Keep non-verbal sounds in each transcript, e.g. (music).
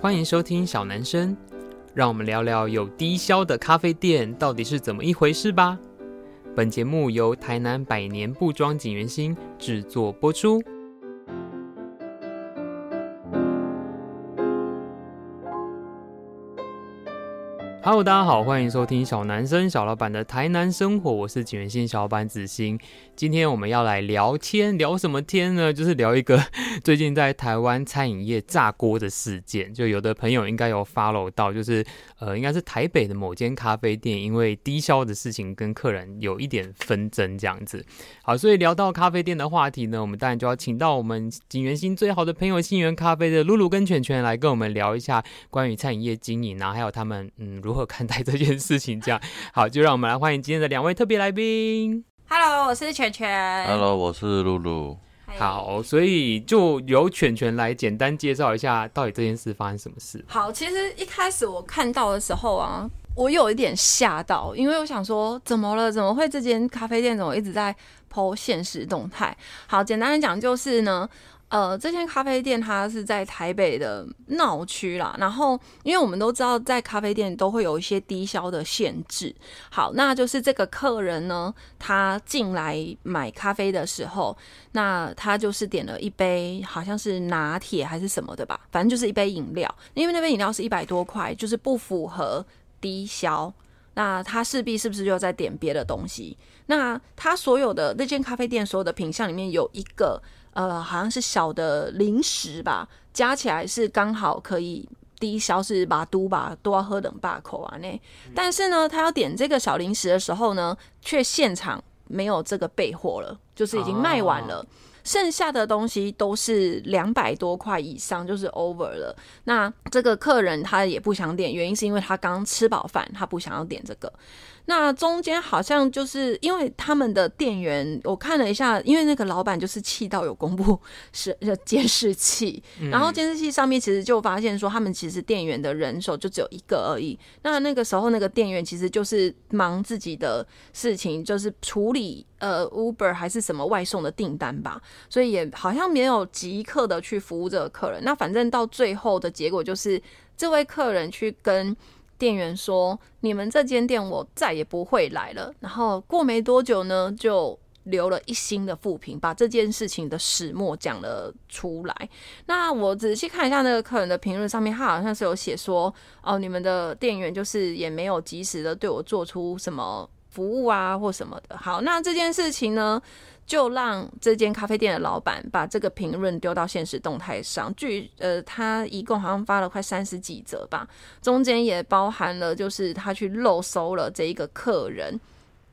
欢迎收听小男生，让我们聊聊有低消的咖啡店到底是怎么一回事吧。本节目由台南百年布庄锦源兴制作播出。Hello，大家好，欢迎收听小男生小老板的台南生活，我是景元新小老板子欣。今天我们要来聊天，聊什么天呢？就是聊一个 (laughs) 最近在台湾餐饮业炸锅的事件。就有的朋友应该有 follow 到，就是呃，应该是台北的某间咖啡店，因为低消的事情跟客人有一点纷争这样子。好，所以聊到咖啡店的话题呢，我们当然就要请到我们景元新最好的朋友杏源咖啡的露露跟犬犬来跟我们聊一下关于餐饮业经营啊，还有他们嗯如何。看待这件事情，这样好，就让我们来欢迎今天的两位特别来宾。Hello，我是全全。Hello，我是露露。好，所以就由犬犬来简单介绍一下，到底这件事发生什么事。好，其实一开始我看到的时候啊，我有一点吓到，因为我想说，怎么了？怎么会这间咖啡店怎么一直在 po 限时动态？好，简单的讲就是呢。呃，这间咖啡店它是在台北的闹区啦。然后，因为我们都知道，在咖啡店都会有一些低消的限制。好，那就是这个客人呢，他进来买咖啡的时候，那他就是点了一杯，好像是拿铁还是什么的吧，反正就是一杯饮料。因为那杯饮料是一百多块，就是不符合低消。那他势必是不是就要再点别的东西？那他所有的那间咖啡店所有的品项里面有一个。呃，好像是小的零食吧，加起来是刚好可以低消，是把都吧都要喝等把口啊那。但是呢，他要点这个小零食的时候呢，却现场没有这个备货了，就是已经卖完了。剩下的东西都是两百多块以上，就是 over 了。那这个客人他也不想点，原因是因为他刚吃饱饭，他不想要点这个。那中间好像就是因为他们的店员，我看了一下，因为那个老板就是气到有公布 (laughs) 是监视器，然后监视器上面其实就发现说，他们其实店员的人手就只有一个而已。那那个时候那个店员其实就是忙自己的事情，就是处理呃 Uber 还是什么外送的订单吧，所以也好像没有即刻的去服务这个客人。那反正到最后的结果就是，这位客人去跟。店员说：“你们这间店我再也不会来了。”然后过没多久呢，就留了一星的负评，把这件事情的始末讲了出来。那我仔细看一下那个客人的评论，上面他好像是有写说：“哦，你们的店员就是也没有及时的对我做出什么服务啊，或什么的。”好，那这件事情呢，就让这间咖啡店的老板把这个评论丢到现实动态上，据呃，他一共好像发了快三十几则吧，中间也包含了就是他去漏搜了这一个客人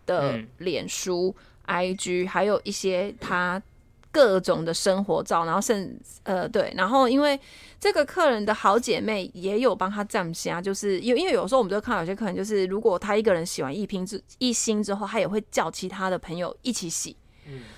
的脸书、IG，还有一些他各种的生活照，然后甚呃对，然后因为这个客人的好姐妹也有帮他站下，就是因为因为有时候我们就看到有些客人，就是如果他一个人洗完一瓶之一星之后，他也会叫其他的朋友一起洗。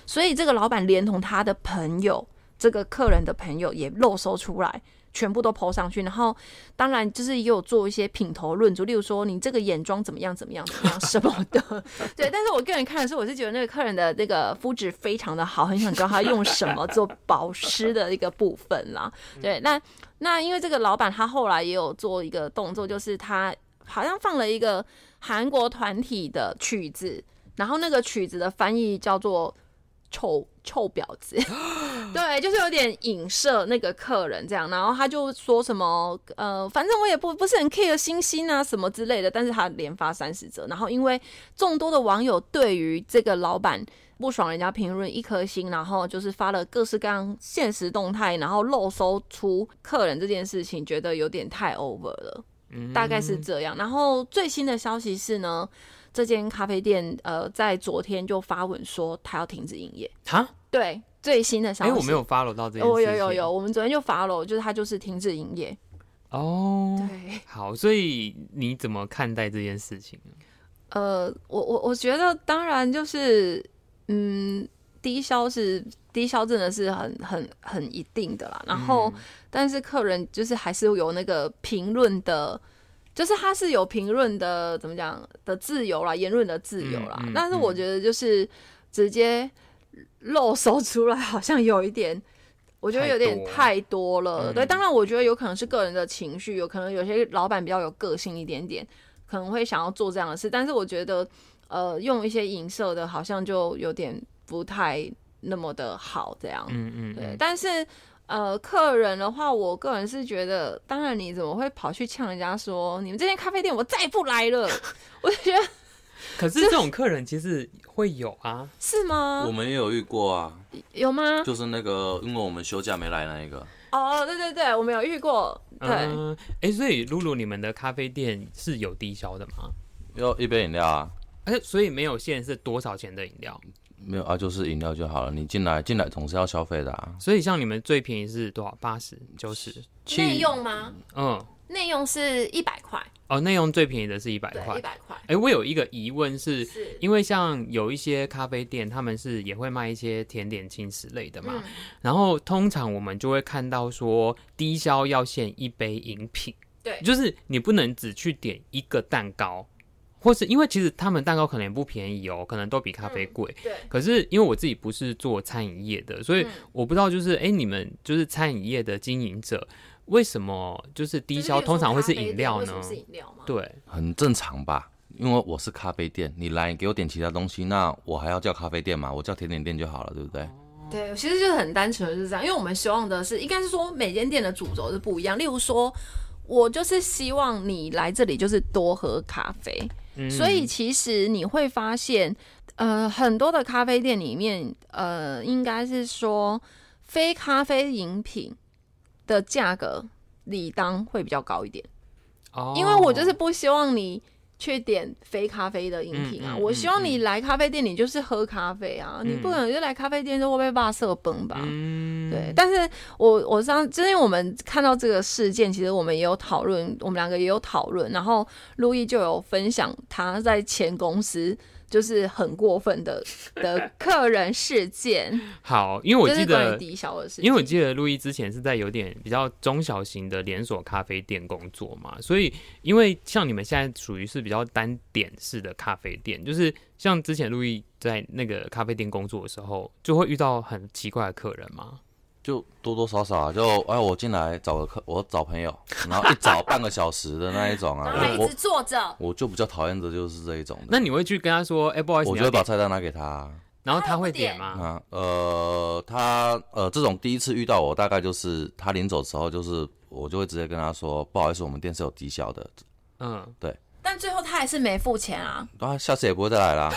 所以这个老板连同他的朋友，这个客人的朋友也漏搜出来，全部都 po 上去。然后当然就是也有做一些品头论足，例如说你这个眼妆怎么样怎么样怎么样什么的。(laughs) 对，但是我个人看的时候，我是觉得那个客人的那个肤质非常的好，很想知道他用什么做保湿的一个部分啦。对，那那因为这个老板他后来也有做一个动作，就是他好像放了一个韩国团体的曲子。然后那个曲子的翻译叫做“臭臭婊子”，(gasps) 对，就是有点影射那个客人这样。然后他就说什么，呃，反正我也不不是很 care 星星啊什么之类的。但是他连发三十折，然后因为众多的网友对于这个老板不爽，人家评论一颗星，然后就是发了各式各样现实动态，然后漏搜出客人这件事情，觉得有点太 over 了，大概是这样。然后最新的消息是呢。这间咖啡店，呃，在昨天就发文说他要停止营业。哈，对，最新的消息。哎、欸，我没有 follow 到这件事情。哦，有有有，我们昨天就 follow，就是他就是停止营业。哦，对，好，所以你怎么看待这件事情？呃，我我我觉得，当然就是，嗯，低消是低消，真的是很很很一定的啦。然后，嗯、但是客人就是还是有那个评论的。就是他是有评论的，怎么讲的自由啦，言论的自由啦。嗯嗯、但是我觉得就是直接露手出来，好像有一点 (laughs) 我觉得有点太多了。多对，嗯、当然我觉得有可能是个人的情绪，有可能有些老板比较有个性一点点，可能会想要做这样的事。但是我觉得，呃，用一些影射的，好像就有点不太那么的好，这样。嗯嗯，嗯对。但是，呃，客人的话，我个人是觉得，当然你怎么会跑去呛人家说，你们这间咖啡店我再也不来了？我就觉得。(laughs) 可是这种客人其实会有啊，是吗？我们也有遇过啊，有吗？就是那个，因为我们休假没来那一个。哦，对对对，我们有遇过。对，哎、嗯欸，所以露露，你们的咖啡店是有低消的吗？有一杯饮料啊。哎、欸，所以没有限是多少钱的饮料？没有啊，就是饮料就好了。你进来进来总是要消费的啊。所以像你们最便宜是多少？八十、九十？内用吗？嗯，内用是一百块。哦，内用最便宜的是一百块，一百块。哎，我有一个疑问是，是因为像有一些咖啡店，他们是也会卖一些甜点、轻食类的嘛，嗯、然后通常我们就会看到说低消要限一杯饮品，对，就是你不能只去点一个蛋糕，或是因为其实他们蛋糕可能也不便宜哦，可能都比咖啡贵，嗯、对。可是因为我自己不是做餐饮业的，所以我不知道就是哎，你们就是餐饮业的经营者。为什么就是低消通常会是饮料呢？是饮料吗？对，很正常吧。因为我是咖啡店，你来给我点其他东西，那我还要叫咖啡店嘛？我叫甜点店就好了，对不对？对，其实就是很单纯的是这样。因为我们希望的是，应该是说每间店的主轴是不一样。例如说，我就是希望你来这里就是多喝咖啡，嗯、所以其实你会发现，呃，很多的咖啡店里面，呃，应该是说非咖啡饮品。的价格理当会比较高一点，oh. 因为我就是不希望你去点非咖啡的饮品啊，嗯嗯嗯、我希望你来咖啡店，你就是喝咖啡啊，嗯、你不可能就来咖啡店就会被霸色崩吧？嗯、对。但是我我上，就是我们看到这个事件，其实我们也有讨论，我们两个也有讨论，然后路易就有分享他在前公司。就是很过分的 (laughs) 的客人事件。好，因为我记得低消的事，因为我记得路易之前是在有点比较中小型的连锁咖啡店工作嘛，所以因为像你们现在属于是比较单点式的咖啡店，就是像之前路易在那个咖啡店工作的时候，就会遇到很奇怪的客人嘛。就多多少少啊，就哎，我进来找个客，我找朋友，(laughs) 然后一找半个小时的那一种啊，(laughs) 我一直坐着，我就比较讨厌的就是这一种。那你会去跟他说，哎，不好意思，我就会把菜单拿给他，然后他会点吗？啊，呃，他呃，这种第一次遇到我，大概就是他临走的时候，就是我就会直接跟他说，不好意思，我们店是有低消的。嗯，对。但最后他还是没付钱啊！(laughs) 啊，下次也不会再来啦。(laughs)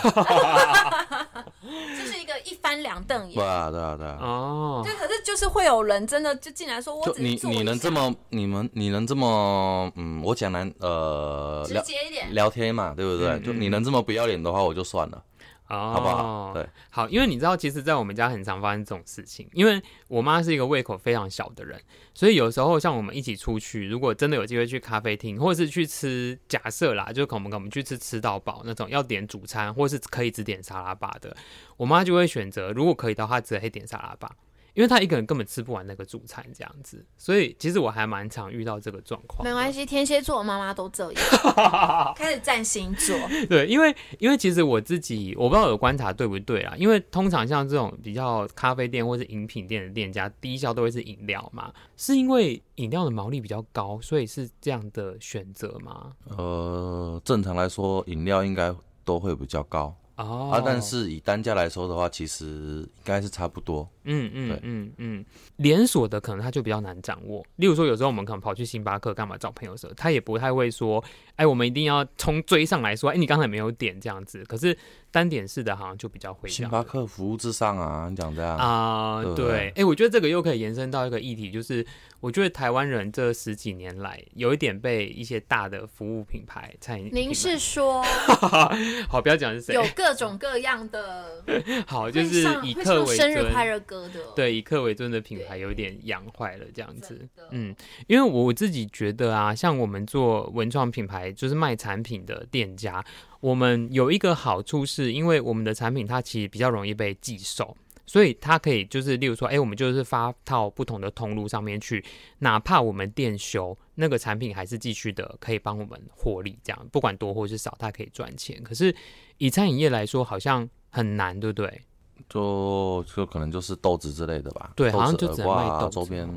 这是一个一翻两瞪眼。对啊，对啊，对啊。哦。对，可是就是会有人真的就进来说，我只你你能这么你们你能这么嗯，我讲难呃，直接一点聊天嘛，对不对？就你能这么不要脸的话，我就算了。哦，好不好？对，好，因为你知道，其实，在我们家很常发生这种事情。因为我妈是一个胃口非常小的人，所以有时候像我们一起出去，如果真的有机会去咖啡厅，或者是去吃，假设啦，就可能我们去吃吃到饱那种，要点主餐，或是可以只点沙拉吧的，我妈就会选择，如果可以的话，只可以点沙拉吧。因为他一个人根本吃不完那个主餐这样子，所以其实我还蛮常遇到这个状况。没关系，天蝎座妈妈都这样，(laughs) 开始占星座。(laughs) 对，因为因为其实我自己我不知道有观察对不对啊？因为通常像这种比较咖啡店或是饮品店的店家，低消都会是饮料嘛，是因为饮料的毛利比较高，所以是这样的选择吗？呃，正常来说，饮料应该都会比较高。哦，啊，但是以单价来说的话，其实应该是差不多。嗯嗯，对嗯嗯，连锁的可能它就比较难掌握。例如说，有时候我们可能跑去星巴克干嘛找朋友的时候，他也不太会说，哎，我们一定要冲追上来说，哎，你刚才没有点这样子。可是单点式的好像就比较会。星巴克服务至上啊，你讲这样啊？对，哎，我觉得这个又可以延伸到一个议题，就是我觉得台湾人这十几年来有一点被一些大的服务品牌餐饮。您是说？(laughs) 好，不要讲是谁。有各种各样的。(laughs) 好，就是以客为尊。生日快乐歌的。对，以客为尊的品牌有点养坏了这样子。嗯，因为我自己觉得啊，像我们做文创品牌，就是卖产品的店家，我们有一个好处是，因为我们的产品它其实比较容易被寄售，所以它可以就是，例如说，哎，我们就是发到不同的通路上面去，哪怕我们店休，那个产品还是继续的可以帮我们获利，这样不管多或是少，它可以赚钱。可是以餐饮业来说，好像很难，对不对？就就可能就是豆子之类的吧，对，好像就只能卖豆子周边。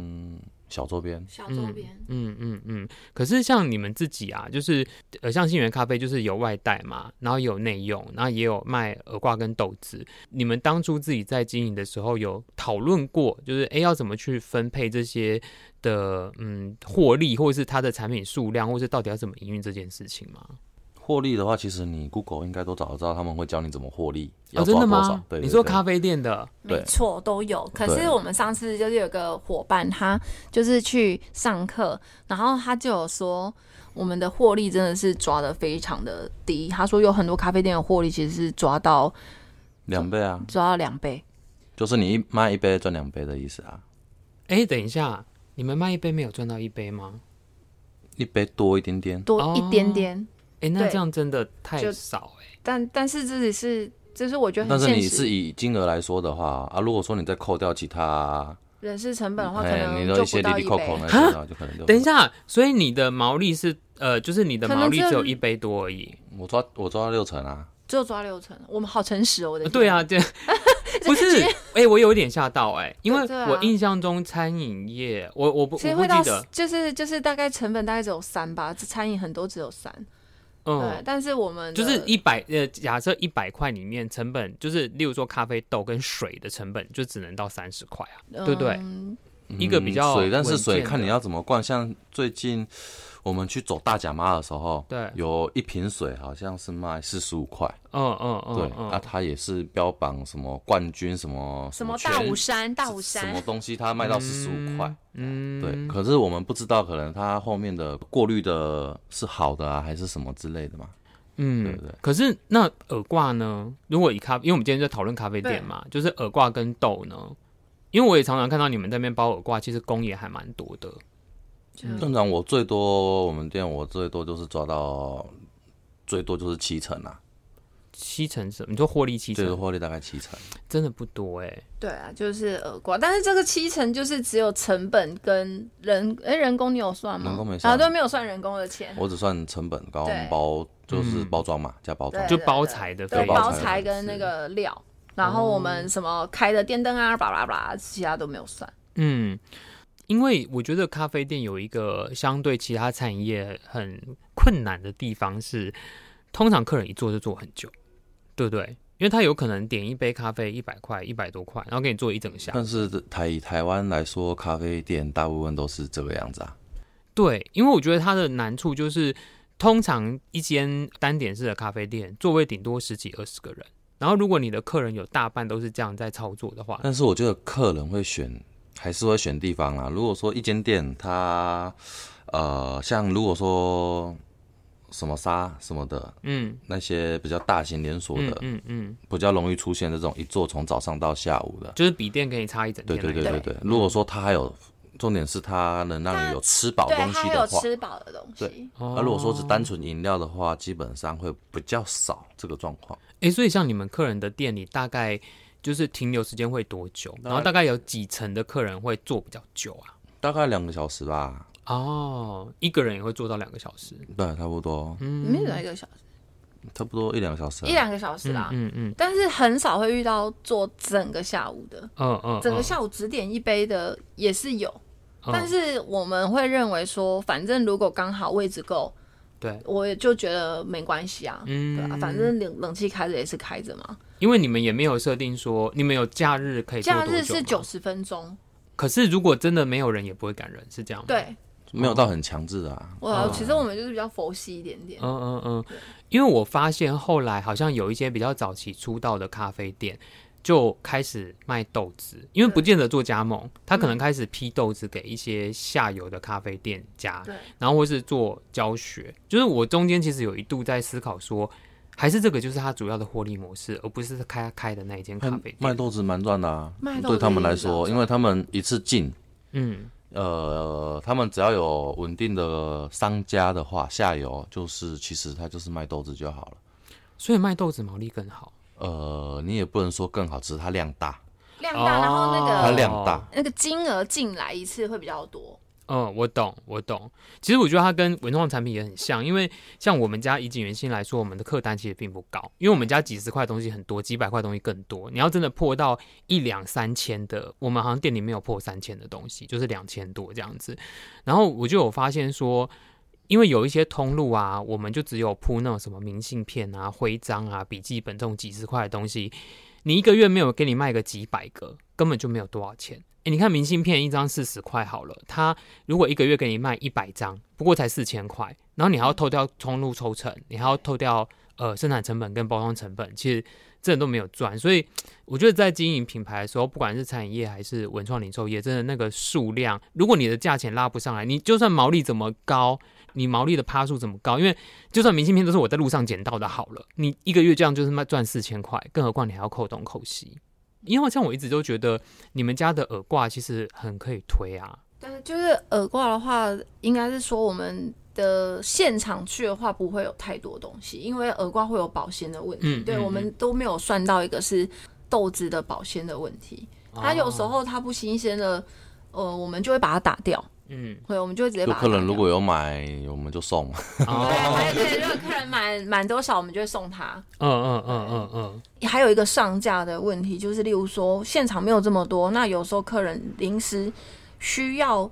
小周边，小周边，嗯嗯嗯。可是像你们自己啊，就是呃，像杏源咖啡就是有外带嘛，然后有内用，然后也有卖耳挂跟豆子。你们当初自己在经营的时候，有讨论过，就是哎，要怎么去分配这些的嗯获利，或者是它的产品数量，或是到底要怎么营运这件事情吗？获利的话，其实你 Google 应该都找得到，他们会教你怎么获利。哦，真的吗？对，你说咖啡店的，没错，都有。可是我们上次就是有个伙伴，他就是去上课，然后他就有说，我们的获利真的是抓的非常的低。他说有很多咖啡店的获利其实是抓到两倍啊，抓到两倍，就是你一卖一杯赚两倍的意思啊。哎、欸，等一下，你们卖一杯没有赚到一杯吗？一杯多一点点，多一点点。哦哎、欸，那这样真的太少哎、欸。但但是这里是，就是我觉得很，但是你是以金额来说的话啊，如果说你再扣掉其他人事成本的话，可能就不到一杯。你的一些利利扣扣那些，就可能就等一下，所以你的毛利是呃，就是你的毛利只有一杯多而已。我抓我抓到六成啊，只有抓六成，我们好诚实哦，我的。(laughs) 对啊，这不是哎、欸，我有一点吓到哎、欸，因为我印象中餐饮业，我我不我不记得，就是就是大概成本大概只有三吧，这餐饮很多只有三。嗯，对，但是我们就是一百呃，假设一百块里面成本就是，例如说咖啡豆跟水的成本就只能到三十块啊，嗯、对不对？一个比较水，但是水看你要怎么灌。像最近我们去走大甲妈的时候，对，有一瓶水好像是卖四十五块。嗯嗯嗯，对，那它也是标榜什么冠军什么什么大武山大武山什么东西，它卖到四十五块。嗯，对。可是我们不知道，可能它后面的过滤的是好的啊，还是什么之类的嘛？嗯，对对。可是那耳挂呢？如果以咖，因为我们今天在讨论咖啡店嘛，就是耳挂跟豆呢。因为我也常常看到你们那边包耳挂，其实工也还蛮多的。正常我最多我们店我最多就是抓到最多就是七成啊，七成什么？你说获利七成？对，获利大概七成，真的不多哎、欸。对啊，就是耳挂，但是这个七成就是只有成本跟人哎、欸、人工你有算吗？人工没算，啊都没有算人工的钱，我只算成本，然后包就是包装嘛，加包装，就包材的，对，包材跟那个料。然后我们什么开的电灯啊，巴拉巴拉，其他都没有算。嗯，因为我觉得咖啡店有一个相对其他餐饮业很困难的地方是，通常客人一坐就坐很久，对不对？因为他有可能点一杯咖啡一百块，一百多块，然后给你做一整下。但是台以台湾来说，咖啡店大部分都是这个样子啊。对，因为我觉得它的难处就是，通常一间单点式的咖啡店，座位顶多十几二十个人。然后，如果你的客人有大半都是这样在操作的话，但是我觉得客人会选，还是会选地方啦。如果说一间店它，呃，像如果说什么沙什么的，嗯，那些比较大型连锁的，嗯嗯，比较容易出现这种一坐从早上到下午的，就是笔电给你插一整天。对对对对对。如果说它还有。重点是它能让你有吃饱东西的话，有吃饱的东西。对，那如果说是单纯饮料的话，基本上会比较少这个状况。哎、欸，所以像你们客人的店里，大概就是停留时间会多久？然后大概有几层的客人会坐比较久啊？大概两个小时吧。哦，一个人也会坐到两个小时？对，差不多。嗯，没有一个小时，差不多一两个小时，一两个小时啦。嗯嗯。但是很少会遇到坐整个下午的。嗯嗯。整个下午只点一杯的也是有。但是我们会认为说，反正如果刚好位置够，对，我也就觉得没关系啊，嗯，对啊，反正冷冷气开着也是开着嘛。因为你们也没有设定说你们有假日可以做多久吗？假日是九十分钟。可是如果真的没有人，也不会赶人，是这样吗？对，没有到很强制啊。我其实我们就是比较佛系一点点。嗯嗯嗯，因为我发现后来好像有一些比较早期出道的咖啡店。就开始卖豆子，因为不见得做加盟，他可能开始批豆子给一些下游的咖啡店家，对，然后或是做教学。就是我中间其实有一度在思考说，还是这个就是它主要的获利模式，而不是开开的那一间咖啡店。卖豆子蛮赚的啊，卖豆对他们来说，因为他们一次进，嗯，呃，他们只要有稳定的商家的话，下游就是其实他就是卖豆子就好了，所以卖豆子毛利更好。呃，你也不能说更好，只是它量大，量大，然后那个它量大，那个金额进来一次会比较多嗯，我懂，我懂。其实我觉得它跟文创产品也很像，因为像我们家以锦源兴来说，我们的客单其实并不高，因为我们家几十块东西很多，几百块东西更多。你要真的破到一两三千的，我们好像店里没有破三千的东西，就是两千多这样子。然后我就有发现说，因为有一些通路啊，我们就只有铺那种什么明信片啊、徽章啊、笔记本这种几十块的东西，你一个月没有给你卖个几百个，根本就没有多少钱。诶，你看明信片一张四十块好了，他如果一个月给你卖一百张，不过才四千块，然后你还要扣掉通路抽成，你还要扣掉呃生产成本跟包装成本，其实这人都没有赚。所以我觉得在经营品牌的时候，不管是餐饮业还是文创零售业，真的那个数量，如果你的价钱拉不上来，你就算毛利怎么高，你毛利的趴数怎么高，因为就算明信片都是我在路上捡到的，好了，你一个月这样就是卖赚四千块，更何况你还要扣东扣西。因为像我一直都觉得你们家的耳挂其实很可以推啊。但是，就是耳挂的话，应该是说我们的现场去的话不会有太多东西，因为耳挂会有保鲜的问题。嗯、对、嗯、我们都没有算到一个是豆子的保鲜的问题。它有时候它不新鲜的，呃，我们就会把它打掉。嗯，会，我们就会直接把。客人如果有买，我们就送。哦、对对对，如果客人买 (laughs) 满多少，我们就会送他。嗯嗯嗯嗯嗯。还有一个上架的问题，就是例如说现场没有这么多，那有时候客人临时需要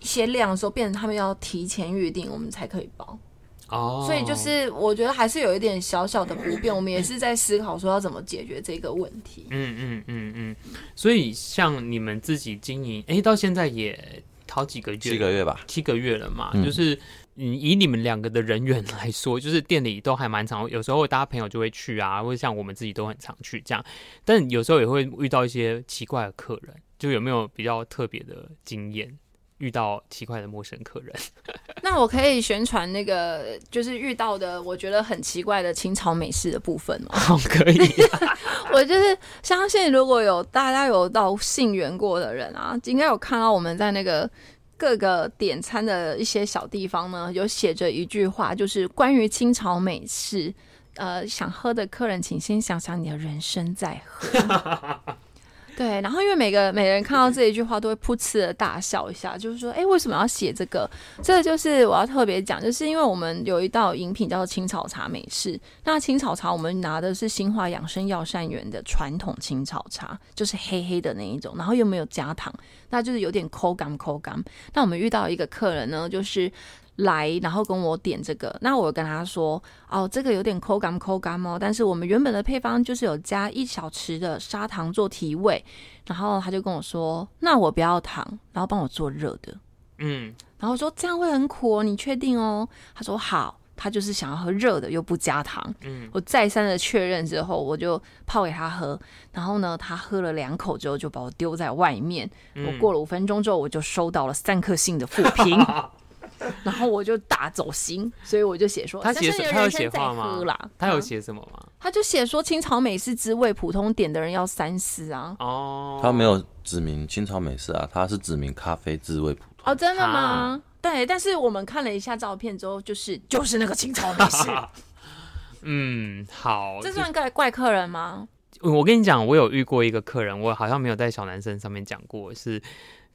一些量的时候，变成他们要提前预定，我们才可以包。哦。所以就是我觉得还是有一点小小的不便，我们也是在思考说要怎么解决这个问题。嗯嗯嗯嗯。所以像你们自己经营，哎、欸，到现在也。好几个月，七个月吧，七个月了嘛。嗯、就是以你们两个的人员来说，(laughs) 就是店里都还蛮常，有时候大家朋友就会去啊，或者像我们自己都很常去这样。但有时候也会遇到一些奇怪的客人，就有没有比较特别的经验？遇到奇怪的陌生客人，(laughs) 那我可以宣传那个，就是遇到的我觉得很奇怪的清朝美式的部分吗？(laughs) 好，可以。(laughs) 我就是相信，如果有大家有到信源过的人啊，应该有看到我们在那个各个点餐的一些小地方呢，有写着一句话，就是关于清朝美式。呃，想喝的客人，请先想想你的人生再喝。对，然后因为每个每人看到这一句话都会噗嗤的大笑一下，就是说，哎，为什么要写这个？这个就是我要特别讲，就是因为我们有一道饮品叫做青草茶美式。那青草茶我们拿的是新化养生药膳园的传统青草茶，就是黑黑的那一种，然后又没有加糖，那就是有点口感口感。那我们遇到一个客人呢，就是。来，然后跟我点这个，那我跟他说，哦，这个有点口感口感哦，但是我们原本的配方就是有加一小匙的砂糖做提味，然后他就跟我说，那我不要糖，然后帮我做热的，嗯，然后说这样会很苦哦，你确定哦？他说好，他就是想要喝热的又不加糖，嗯，我再三的确认之后，我就泡给他喝，然后呢，他喝了两口之后就把我丢在外面，嗯，我过了五分钟之后，我就收到了三颗星的负评。(laughs) 然后我就大走心，所以我就写说，他写他有写话吗？他有写什么吗？他就写说清朝美式滋味，普通点的人要三思啊。哦，他没有指明清朝美式啊，他是指明咖啡滋味普通。哦，真的吗？对，但是我们看了一下照片之后，就是就是那个清朝美式。(laughs) 嗯，好，这算怪怪客人吗？我跟你讲，我有遇过一个客人，我好像没有在小男生上面讲过，是。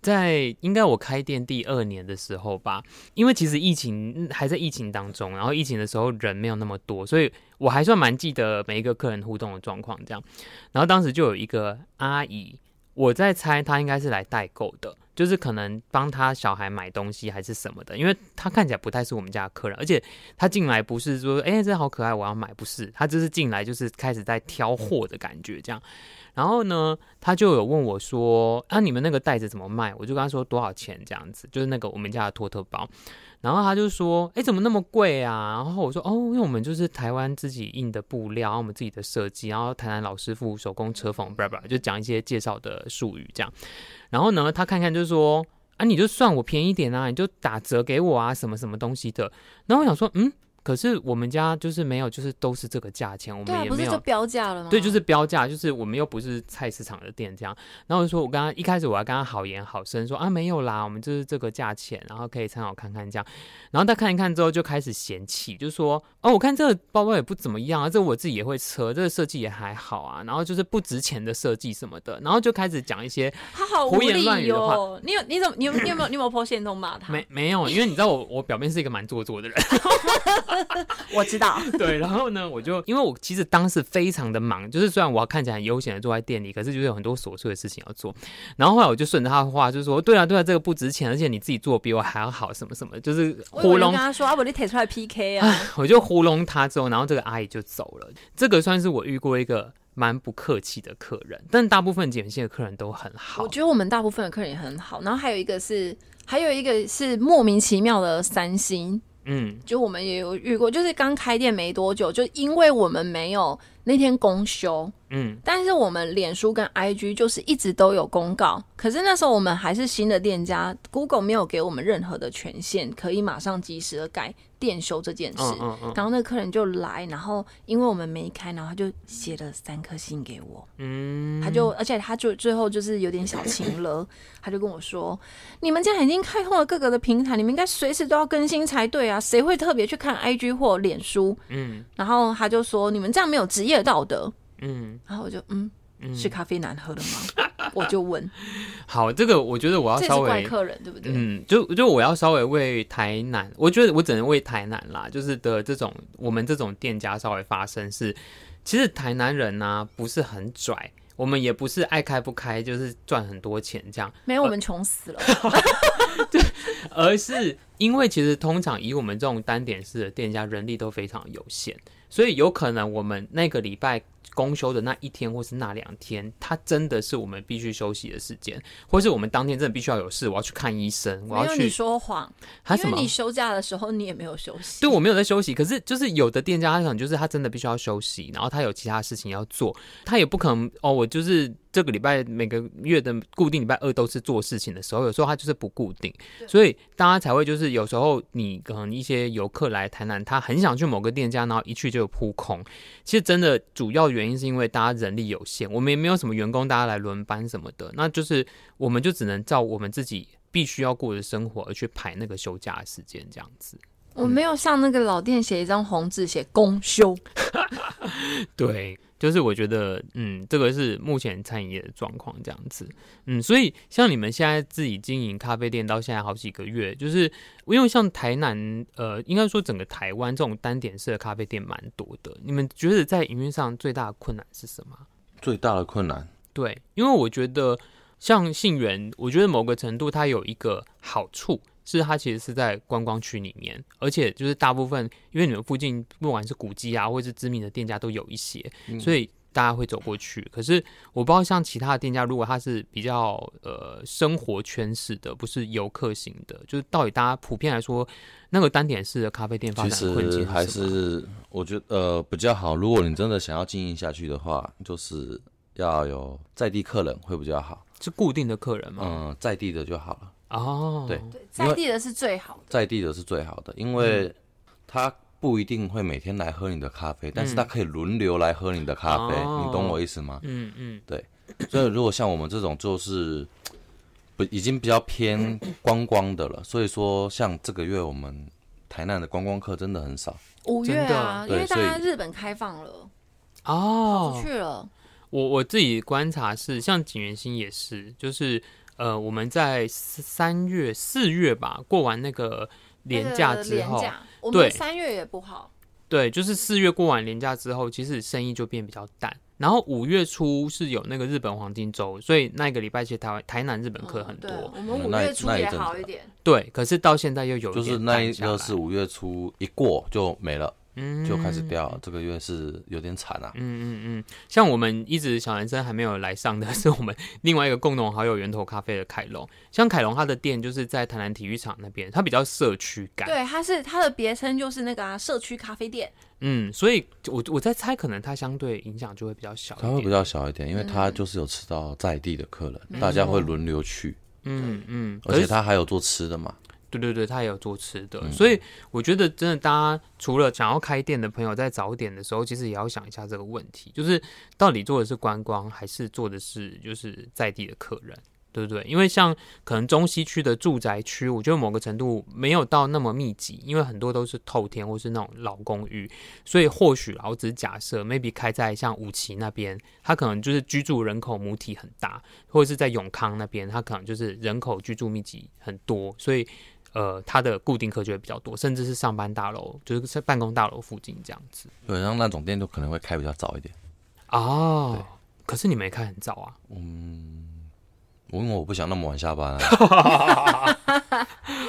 在应该我开店第二年的时候吧，因为其实疫情还在疫情当中，然后疫情的时候人没有那么多，所以我还算蛮记得每一个客人互动的状况这样。然后当时就有一个阿姨，我在猜她应该是来代购的，就是可能帮她小孩买东西还是什么的，因为她看起来不太是我们家的客人，而且她进来不是说哎，这好可爱我要买，不是，她就是进来就是开始在挑货的感觉这样。然后呢，他就有问我说：“啊，你们那个袋子怎么卖？”我就跟他说多少钱这样子，就是那个我们家的托特包。然后他就说：“哎，怎么那么贵啊？”然后我说：“哦，因为我们就是台湾自己印的布料，我们自己的设计，然后台南老师傅手工车缝，叭叭，就讲一些介绍的术语这样。然后呢，他看看就说：‘啊，你就算我便宜点啊，你就打折给我啊，什么什么东西的。’然后我想说，嗯。”可是我们家就是没有，就是都是这个价钱，我们也没有就标价了吗？对，就是标价，就是我们又不是菜市场的店这样。然后我就说我刚刚一开始我要跟他好言好声说啊，没有啦，我们就是这个价钱，然后可以参考看看这样。然后他看一看之后就开始嫌弃，就说哦，我看这个包包也不怎么样啊，这个我自己也会车，这个设计也还好啊，然后就是不值钱的设计什么的，然后就开始讲一些胡言乱语的话。你有你怎么你有你有没有你有没有 po 限动骂他？(laughs) 没没有，因为你知道我我表面是一个蛮做作的人，(laughs) (laughs) 我知道。(laughs) 对，然后呢，我就因为我其实当时非常的忙，就是虽然我要看起来很悠闲的坐在店里，可是就是有很多琐碎的事情要做。然后后来我就顺着他的话，就说对啊对啊，这个不值钱，而且你自己做比我还要好，什么什么，就是糊弄。跟他说啊，我你提出来 PK 啊，(laughs) 我就糊弄他之后，然后这个阿姨就走了。这个算是我遇过一个。蛮不客气的客人，但大部分简讯的客人都很好。我觉得我们大部分的客人也很好，然后还有一个是，还有一个是莫名其妙的三星，嗯，就我们也有遇过，就是刚开店没多久，就因为我们没有那天公休。嗯，但是我们脸书跟 IG 就是一直都有公告，可是那时候我们还是新的店家，Google 没有给我们任何的权限，可以马上及时的改店修这件事。嗯嗯嗯。然后那个客人就来，然后因为我们没开，然后他就写了三颗星给我。嗯。他就，而且他就最后就是有点小情了，他就跟我说：“你们家已经开通了各个的平台，你们应该随时都要更新才对啊，谁会特别去看 IG 或脸书？”嗯。然后他就说：“你们这样没有职业道德。”嗯，然后我就嗯，是咖啡难喝的吗？(laughs) 嗯、我就问。(laughs) 好，这个我觉得我要稍微怪客人对不对？嗯，就就我要稍微为台南，我觉得我只能为台南啦，就是的这种我们这种店家稍微发声是，其实台南人呢、啊、不是很拽，我们也不是爱开不开，就是赚很多钱这样。没有，我们穷死了。(laughs) 对，而是因为其实通常以我们这种单点式的店家，人力都非常有限，所以有可能我们那个礼拜。公休的那一天或是那两天，它真的是我们必须休息的时间，或是我们当天真的必须要有事，我要去看医生，我要去。你说谎，因为你休假的时候你也没有休息。对，我没有在休息，可是就是有的店家他可能就是他真的必须要休息，然后他有其他事情要做，他也不可能哦，我就是。这个礼拜每个月的固定礼拜二都是做事情的时候，有时候它就是不固定，所以大家才会就是有时候你可能一些游客来台南，他很想去某个店家，然后一去就扑空。其实真的主要原因是因为大家人力有限，我们也没有什么员工，大家来轮班什么的，那就是我们就只能照我们自己必须要过的生活而去排那个休假的时间这样子。我没有像那个老店写一张红字写公休，(laughs) 对。就是我觉得，嗯，这个是目前餐饮业的状况这样子，嗯，所以像你们现在自己经营咖啡店到现在好几个月，就是因为像台南，呃，应该说整个台湾这种单点式的咖啡店蛮多的。你们觉得在营运上最大的困难是什么？最大的困难？对，因为我觉得像信源，我觉得某个程度它有一个好处。是它其实是在观光区里面，而且就是大部分，因为你们附近不管是古迹啊，或者是知名的店家都有一些，嗯、所以大家会走过去。可是我不知道像其他的店家，如果它是比较呃生活圈式的，不是游客型的，就是到底大家普遍来说，那个单点式的咖啡店发展困境是还是我觉得呃比较好。如果你真的想要经营下去的话，就是要有在地客人会比较好，是固定的客人吗？嗯，在地的就好了。哦，对，在地的是最好的，在地的是最好的，因为他不一定会每天来喝你的咖啡，嗯、但是他可以轮流来喝你的咖啡，哦、你懂我意思吗？嗯嗯，对，所以如果像我们这种就是不已经比较偏观光的了，所以说像这个月我们台南的观光客真的很少。五月啊，因为大家日本开放了，哦，出去了。我我自己观察是，像景元星也是，就是。呃，我们在三月、四月吧，过完那个年假之后，对，三月也不好。对，就是四月过完年假之后，其实生意就变比较淡。然后五月初是有那个日本黄金周，所以那个礼拜其实台湾台南日本客很多。我们五月初也好一点。对，可是到现在又有就是那一个是五月初一过就没了。嗯，就开始掉，嗯、这个月是有点惨啊。嗯嗯嗯，像我们一直小男生还没有来上的是我们另外一个共同好友源头咖啡的凯龙。像凯龙他的店就是在台南体育场那边，他比较社区感。对，他是他的别称就是那个、啊、社区咖啡店。嗯，所以我我在猜，可能他相对影响就会比较小。他会比较小一点，因为他就是有吃到在地的客人，嗯、大家会轮流去。嗯嗯，而且他还有做吃的嘛。对对对，他也有做吃的，嗯、所以我觉得真的，大家除了想要开店的朋友，在早点的时候，其实也要想一下这个问题，就是到底做的是观光，还是做的是就是在地的客人。对不对？因为像可能中西区的住宅区，我觉得某个程度没有到那么密集，因为很多都是透天或是那种老公寓，所以或许老子假设，maybe 开在像五期那边，它可能就是居住人口母体很大，或者是在永康那边，它可能就是人口居住密集很多，所以呃，他的固定客就会比较多，甚至是上班大楼，就是在办公大楼附近这样子。对，然后那种店就可能会开比较早一点。哦，可是你没开很早啊？嗯。因为我不想那么晚下班啊。(laughs)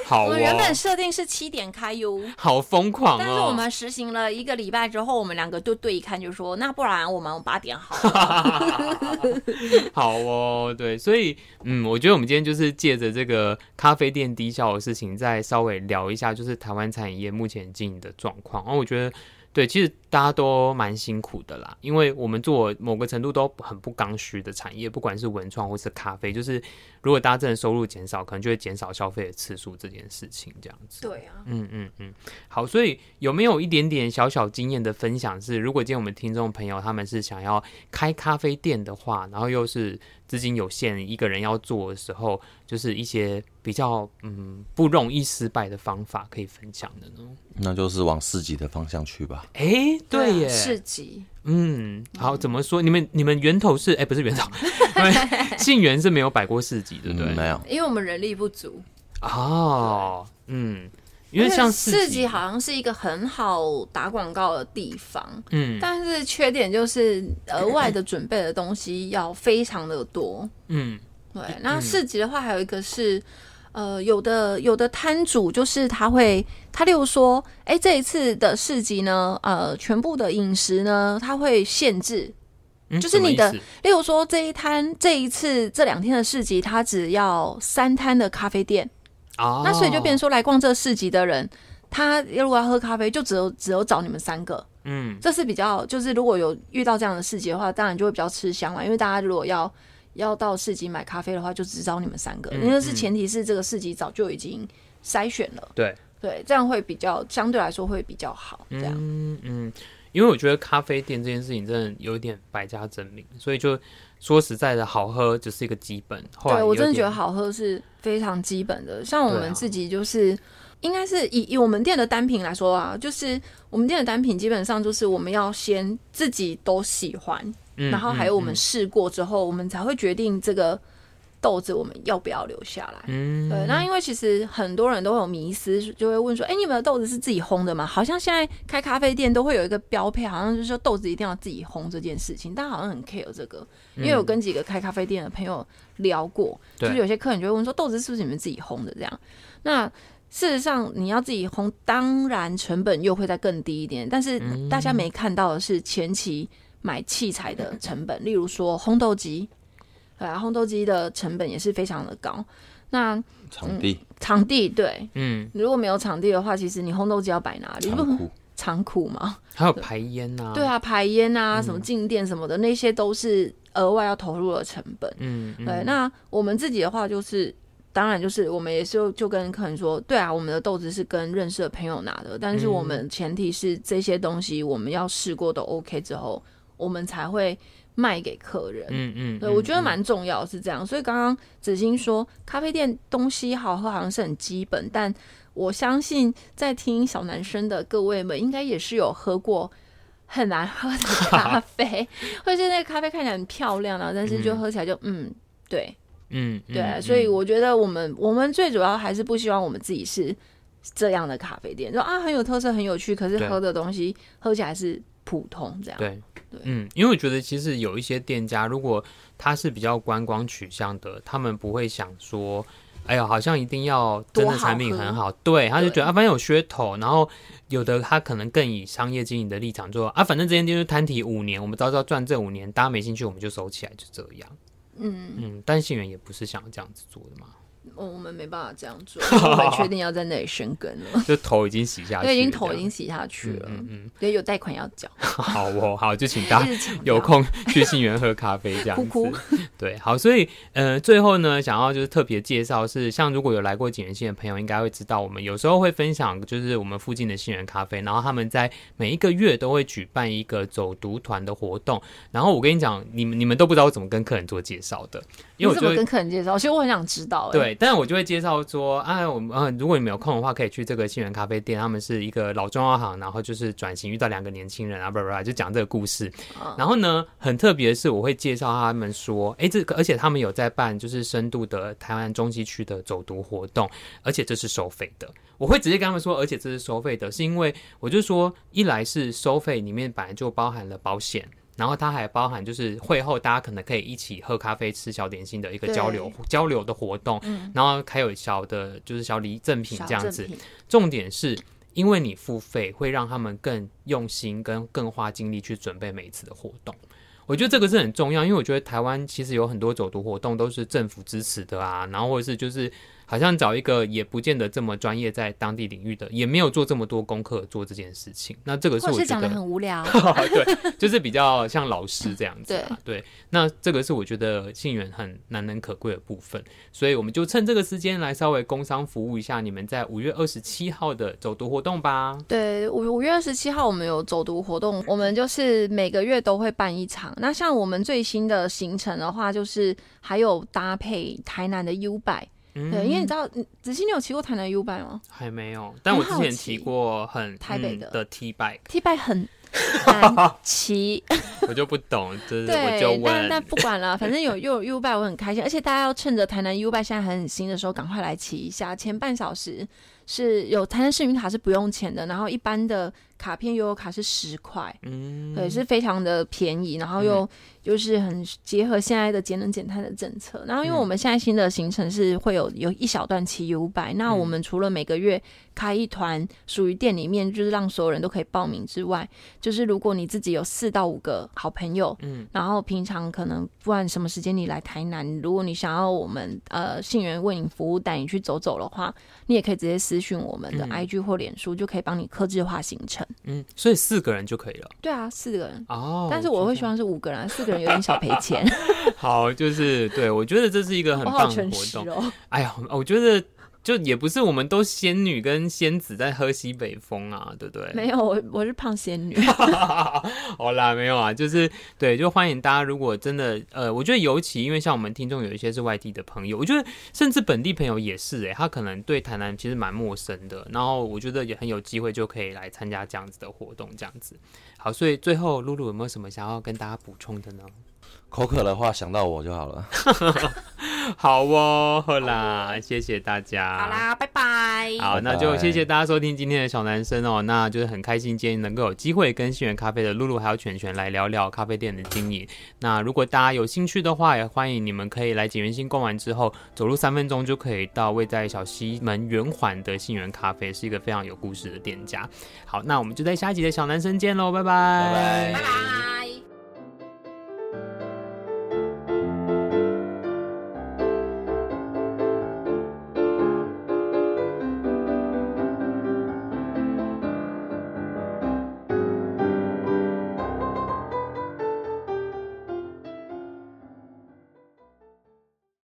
好，我们原本设定是七点开哟，(laughs) 好疯狂哦！但是我们实行了一个礼拜之后，我们两个就对一看，就说那不然我们八点好。(laughs) 好哦，对，所以嗯，我觉得我们今天就是借着这个咖啡店低效的事情，再稍微聊一下，就是台湾餐饮业目前经营的状况。然后我觉得。对，其实大家都蛮辛苦的啦，因为我们做某个程度都很不刚需的产业，不管是文创或是咖啡，就是如果大家真的收入减少，可能就会减少消费的次数这件事情，这样子。对啊，嗯嗯嗯，好，所以有没有一点点小小经验的分享是，如果今天我们听众朋友他们是想要开咖啡店的话，然后又是。资金有限，一个人要做的时候，就是一些比较嗯不容易失败的方法可以分享的呢？那就是往四级的方向去吧。哎、欸，对耶，市集。嗯，好，怎么说？你们你们源头是哎、欸，不是源头，(laughs) 信源是没有摆过市集，对不对？嗯、没有，因为我们人力不足。哦，嗯。因为像市集好像是一个很好打广告的地方，嗯，但是缺点就是额外的准备的东西要非常的多，嗯，对。那市集的话，还有一个是，呃，有的有的摊主就是他会，他例如说，哎、欸，这一次的市集呢，呃，全部的饮食呢，他会限制，嗯、就是你的，例如说这一摊这一次这两天的市集，他只要三摊的咖啡店。哦，那所以就变成说，来逛这市集的人，他如果要喝咖啡，就只有只有找你们三个。嗯，这是比较就是如果有遇到这样的市集的话，当然就会比较吃香嘛。因为大家如果要要到市集买咖啡的话，就只找你们三个。因为是前提是这个市集早就已经筛选了。对对，这样会比较相对来说会比较好。这样，嗯嗯，因为我觉得咖啡店这件事情真的有点百家争鸣，所以就。说实在的，好喝只是一个基本。对，我真的觉得好喝是非常基本的。像我们自己就是，啊、应该是以以我们店的单品来说啊，就是我们店的单品基本上就是我们要先自己都喜欢，嗯、然后还有我们试过之后，嗯、我们才会决定这个。豆子我们要不要留下来？嗯，对，那因为其实很多人都有迷思，就会问说：“哎、欸，你们的豆子是自己烘的吗？”好像现在开咖啡店都会有一个标配，好像就是说豆子一定要自己烘这件事情。大家好像很 care 这个，因为我跟几个开咖啡店的朋友聊过，嗯、就是有些客人就会问说：“豆子是不是你们自己烘的？”这样，那事实上你要自己烘，当然成本又会再更低一点。但是大家没看到的是前期买器材的成本，例如说烘豆机。对啊，烘豆机的成本也是非常的高。那场地，嗯、场地对，嗯，如果没有场地的话，其实你烘豆机要摆哪里？仓库，仓库嘛，(laughs) 还有排烟呐。对啊，排烟啊，什么静电什么的，嗯、那些都是额外要投入的成本。嗯，嗯对。那我们自己的话，就是当然就是我们也是就跟客人说，对啊，我们的豆子是跟认识的朋友拿的，但是我们前提是这些东西我们要试过都 OK 之后，我们才会。卖给客人，嗯嗯，对，我觉得蛮重要，是这样。所以刚刚子欣说，咖啡店东西好喝好像是很基本，但我相信在听小男生的各位们，应该也是有喝过很难喝的咖啡，(laughs) 或者是那个咖啡看起来很漂亮啊，但是就喝起来就嗯，对，嗯，对。所以我觉得我们我们最主要还是不希望我们自己是这样的咖啡店，说啊很有特色很有趣，可是喝的东西喝起来是普通这样，对。嗯，因为我觉得其实有一些店家，如果他是比较观光取向的，他们不会想说，哎呦，好像一定要真的产品很好，好对，他就觉得啊，反正有噱头，然后有的他可能更以商业经营的立场做啊，反正这间店就摊体五年，我们早知道赚这五年，大家没兴趣，我们就收起来，就这样。嗯嗯，但信源也不是想要这样子做的嘛。我我们没办法这样做，我们确定要在那里生根了。(laughs) 就头已经洗下去，对，已经头已经洗下去了。嗯嗯，对，有贷款要缴。(laughs) 好哦，好，就请大家 (laughs) 有空去信源喝咖啡这样子。哭哭对，好，所以呃，最后呢，想要就是特别介绍是，像如果有来过景元县的朋友，应该会知道，我们有时候会分享，就是我们附近的信源咖啡，然后他们在每一个月都会举办一个走读团的活动。然后我跟你讲，你们你们都不知道我怎么跟客人做介绍的，因为我怎么跟客人介绍？其实我很想知道。对，但是我就会介绍。说啊，我们嗯、呃，如果你们有空的话，可以去这个信源咖啡店。他们是一个老中药行，然后就是转型遇到两个年轻人啊，不不不，就讲这个故事。然后呢，很特别的是，我会介绍他们说，哎，这个而且他们有在办就是深度的台湾中西区的走读活动，而且这是收费的。我会直接跟他们说，而且这是收费的，是因为我就说，一来是收费里面本来就包含了保险。然后它还包含就是会后大家可能可以一起喝咖啡、吃小点心的一个交流交流的活动，嗯、然后还有小的就是小礼赠品这样子。重点是因为你付费，会让他们更用心跟更花精力去准备每一次的活动。我觉得这个是很重要，因为我觉得台湾其实有很多走读活动都是政府支持的啊，然后或者是就是。好像找一个也不见得这么专业，在当地领域的，也没有做这么多功课做这件事情。那这个是我觉得很无聊，(laughs) 对，就是比较像老师这样子。对，对，那这个是我觉得信源很难能可贵的部分。所以我们就趁这个时间来稍微工商服务一下你们在五月二十七号的走读活动吧。对，五五月二十七号我们有走读活动，我们就是每个月都会办一场。那像我们最新的行程的话，就是还有搭配台南的 U-Bike。对，因为你知道，子欣，你有骑过台南 U bike 吗？还没有，但我之前骑过很台北的 T bike，T bike 很 (laughs) 难骑，我就不懂，就是我就问，但但不管了，反正有有 U bike 我很开心，而且大家要趁着台南 U bike 现在还很新的时候，赶快来骑一下，前半小时是有台南市民卡是不用钱的，然后一般的卡片悠游卡是十块，嗯，对，是非常的便宜，然后又。嗯。就是很结合现在的节能减碳的政策，然后因为我们现在新的行程是会有有一小段骑 U-Bike，那我们除了每个月开一团属于店里面，就是让所有人都可以报名之外，就是如果你自己有四到五个好朋友，嗯，然后平常可能不管什么时间你来台南，如果你想要我们呃信源为你服务，带你去走走的话，你也可以直接私讯我们的 IG 或脸书，就可以帮你客制化行程。嗯，所以四个人就可以了。对啊，四个人哦，但是我会希望是五个人，四个人。有点小赔钱。(laughs) 好，就是对，我觉得这是一个很棒的活动。哦、哎呀，我觉得就也不是我们都仙女跟仙子在喝西北风啊，对不对？没有，我我是胖仙女。(laughs) 好啦，没有啊，就是对，就欢迎大家。如果真的呃，我觉得尤其因为像我们听众有一些是外地的朋友，我觉得甚至本地朋友也是哎、欸，他可能对台南其实蛮陌生的。然后我觉得也很有机会就可以来参加这样子的活动，这样子。好，所以最后露露有没有什么想要跟大家补充的呢？(laughs) (laughs) 口渴的话想到我就好了。(laughs) 好哦，好啦，谢谢大家。好啦，拜拜。好，那就谢谢大家收听今天的小男生哦。那就是很开心今天能够有机会跟信源咖啡的露露还有全全来聊聊咖啡店的经营。那如果大家有兴趣的话，也欢迎你们可以来景元新逛完之后，走路三分钟就可以到位在小西门圆环的信源咖啡，是一个非常有故事的店家。好，那我们就在下一集的小男生见喽，拜拜。拜拜。